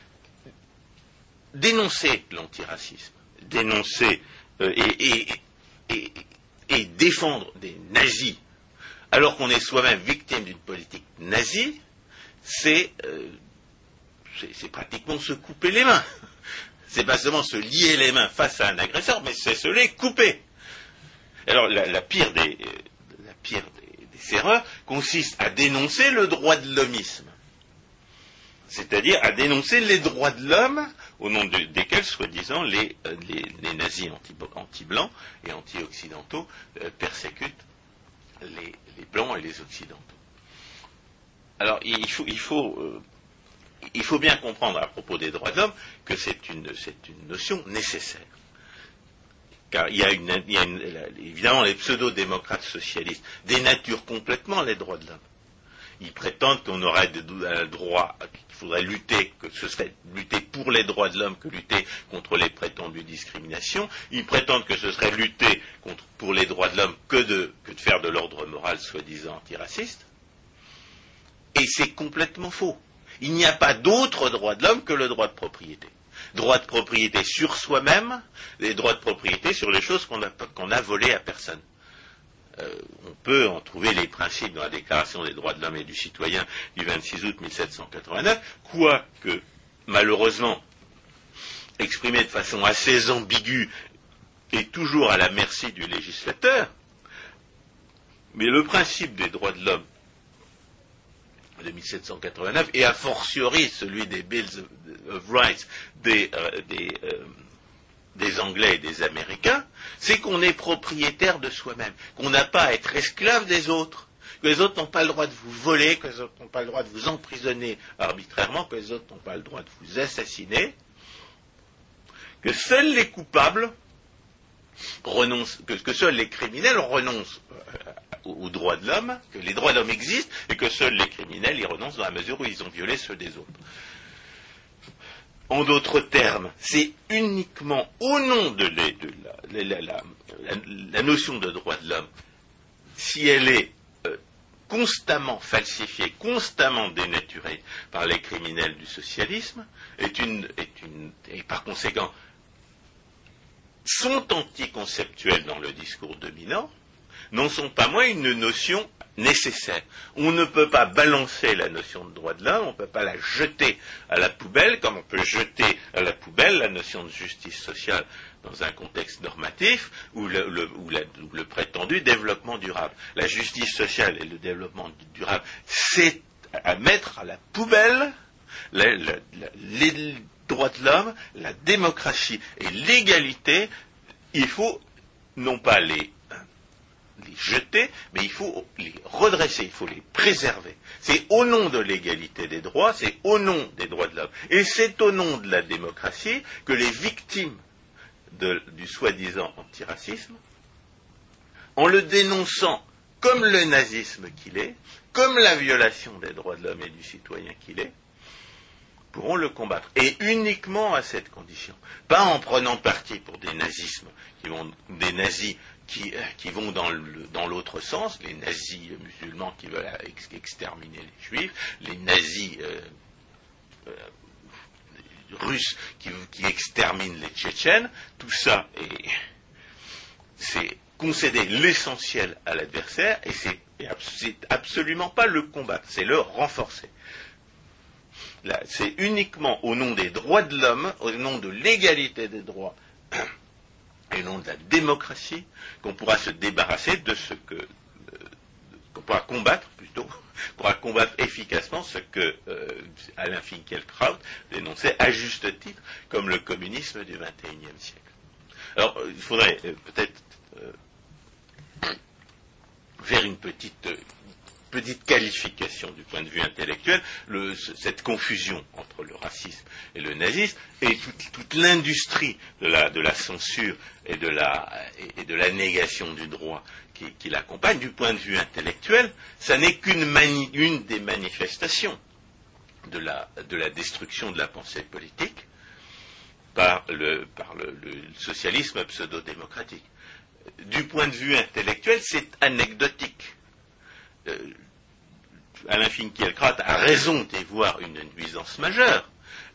dénoncer l'antiracisme, dénoncer et défendre des nazis alors qu'on est soi-même victime d'une politique nazie, c'est euh, pratiquement se couper les mains. C'est pas seulement se lier les mains face à un agresseur, mais c'est se les couper. Alors la, pire, des, des, erreurs consiste à dénoncer le droit de l'homisme, c'est-à-dire à dénoncer les droits de l'homme au nom desquels, soi-disant, les, euh, nazis anti-blancs et anti-occidentaux euh, persécutent les, blancs et les occidentaux. Alors, euh, il faut bien comprendre à propos des droits de l'homme que c'est une, notion nécessaire. Car il y a, une, il y a évidemment les pseudo-démocrates socialistes dénaturent complètement les droits de l'homme. Ils prétendent qu'on aurait un droit, qu'il faudrait lutter, que ce serait lutter pour les droits de l'homme que lutter contre les prétendues discriminations. Ils prétendent que ce serait lutter pour les droits de l'homme que de, que de faire de l'ordre moral soi-disant antiraciste. Et c'est complètement faux. Il n'y a pas d'autre droit de l'homme que le droit de propriété. Droit de propriété sur soi-même, et droit de propriété sur les choses qu'on a, qu'on a volées à personne. Euh, on peut en trouver les principes dans la Déclaration des droits de l'homme et du citoyen du 26 août 1789, quoique, malheureusement, exprimé de façon assez ambiguë et toujours à la merci du législateur, mais le principe des droits de l'homme de 1789, et a fortiori celui des Bills of Rights des, euh, euh, des Anglais et des Américains, c'est qu'on est propriétaire de soi-même, qu'on n'a pas à être esclave des autres, que les autres n'ont pas le droit de vous voler, que les autres n'ont pas le droit de vous emprisonner arbitrairement, que les autres n'ont pas le droit de vous assassiner, que seuls les coupables renoncent, que, seuls les criminels renoncent euh, aux droits de l'homme, que les droits de l'homme existent et que seuls les criminels y renoncent dans la mesure où ils ont violé ceux des autres. En d'autres termes, c'est uniquement au nom de, la, notion de droit de l'homme, si elle est euh, constamment falsifiée, constamment dénaturée par les criminels du socialisme, est une, et par conséquent sont anticonceptuels dans le discours dominant, n'en sont pas moins une notion nécessaire. On ne peut pas balancer la notion de droit de l'homme, on ne peut pas la jeter à la poubelle comme on peut jeter à la poubelle la notion de justice sociale dans un contexte normatif ou le, prétendu développement durable. La justice sociale et le développement durable, c'est à mettre à la poubelle les droits de l'homme, la démocratie et l'égalité. Il faut non pas les les jeter, mais il faut les redresser, il faut les préserver. C'est au nom de l'égalité des droits, c'est au nom des droits de l'homme. Et c'est au nom de la démocratie que les victimes du soi-disant antiracisme, en le dénonçant comme le nazisme qu'il est, comme la violation des droits de l'homme et du citoyen qu'il est, pourront le combattre. Et uniquement à cette condition. Pas en prenant parti pour des nazismes, qui vont, des nazis qui, euh, qui vont dans l'autre sens, les nazis musulmans qui veulent exterminer les juifs, les nazis euh, euh, russes qui, qui, exterminent les tchétchènes, tout ça c'est concéder l'essentiel à l'adversaire et c'est absolument pas le combattre, c'est le renforcer. C'est uniquement au nom des droits de l'homme, au nom de l'égalité des droits et nom de la démocratie qu'on pourra se débarrasser de ce que euh, qu'on pourra combattre plutôt, pourra combattre efficacement ce que euh, Alain Finkielkraut dénonçait à juste titre comme le communisme du XXIe siècle. Alors, euh, il faudrait peut-être faire une petite petite qualification du point de vue intellectuel, cette confusion entre le racisme et le nazisme et toute, l'industrie de la, censure et de la, négation du droit qui, l'accompagne, du point de vue intellectuel, ça n'est qu'une des manifestations de la, destruction de la pensée politique par le socialisme pseudo-démocratique du point de vue intellectuel, c'est anecdotique. Euh, Alain Finkielkraut a raison d'y voir une nuisance majeure.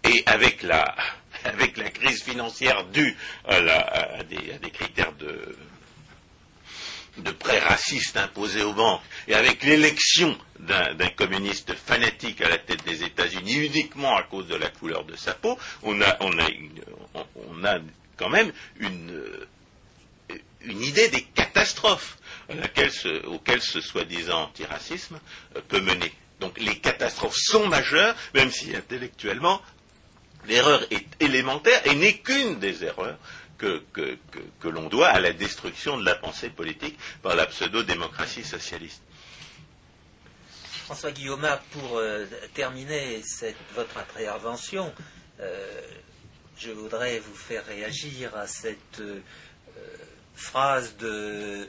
Et avec la, avec la crise financière due à, des, critères de, de prêts racistes imposés aux banques, et avec l'élection d'un communiste fanatique à la tête des États-Unis uniquement à cause de la couleur de sa peau, on a, on a, on a quand même une, une idée des catastrophes auxquelles ce soi-disant antiracisme euh, peut mener. Donc les catastrophes sont majeures, même si intellectuellement l'erreur est élémentaire et n'est qu'une des erreurs que, l'on doit à la destruction de la pensée politique par la pseudo-démocratie socialiste. François Guillaume, pour euh, terminer votre intervention, euh, je voudrais vous faire réagir à cette phrase de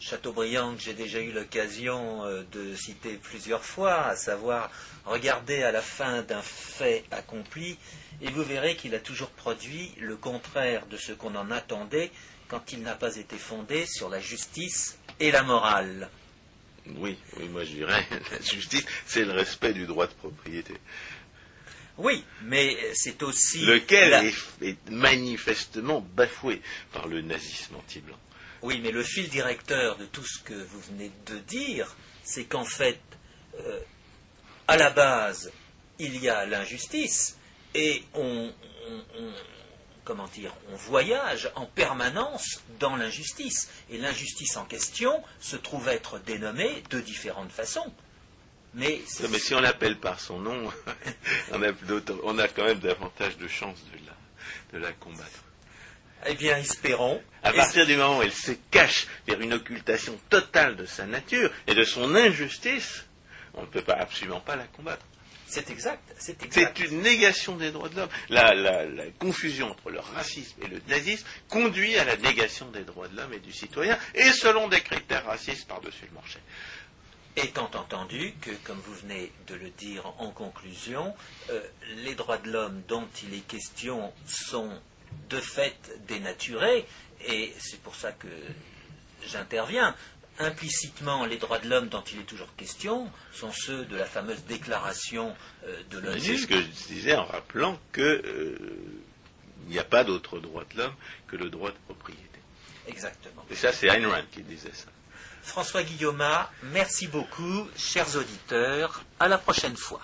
Chateaubriand que j'ai déjà eu l'occasion euh, de citer plusieurs fois, à savoir regardez à la fin d'un fait accompli et vous verrez qu'il a toujours produit le contraire de ce qu'on en attendait quand il n'a pas été fondé sur la justice et la morale. Oui, oui, moi je dirais, la justice, c'est le respect du droit de propriété. Oui, mais c'est aussi. Lequel est, manifestement bafoué par le nazisme anti-blanc. Oui, mais le fil directeur de tout ce que vous venez de dire, c'est qu'en fait, euh, à la base, il y a l'injustice et on, comment dire, on voyage en permanence dans l'injustice. Et l'injustice en question se trouve être dénommée de différentes façons. Mais, si on l'appelle par son nom, on, a quand même davantage de chances de la, combattre. Eh bien, espérons. À partir du moment où elle se cache vers une occultation totale de sa nature et de son injustice, on ne peut pas, absolument pas la combattre. C'est exact. C'est une négation des droits de l'homme. La, la, confusion entre le racisme et le nazisme conduit à la négation des droits de l'homme et du citoyen, et selon des critères racistes par-dessus le marché. Étant entendu que, comme vous venez de le dire en conclusion, euh, les droits de l'homme dont il est question sont de fait dénaturés, et c'est pour ça que j'interviens. Implicitement, les droits de l'homme dont il est toujours question sont ceux de la fameuse déclaration euh, de l'ONU. C'est ce que je disais en rappelant qu'il euh, n'y a pas d'autre droit de l'homme que le droit de propriété. Exactement. Et ça, c'est Ayn Rand qui disait ça. François Guillaume, merci beaucoup, chers auditeurs. À la prochaine fois.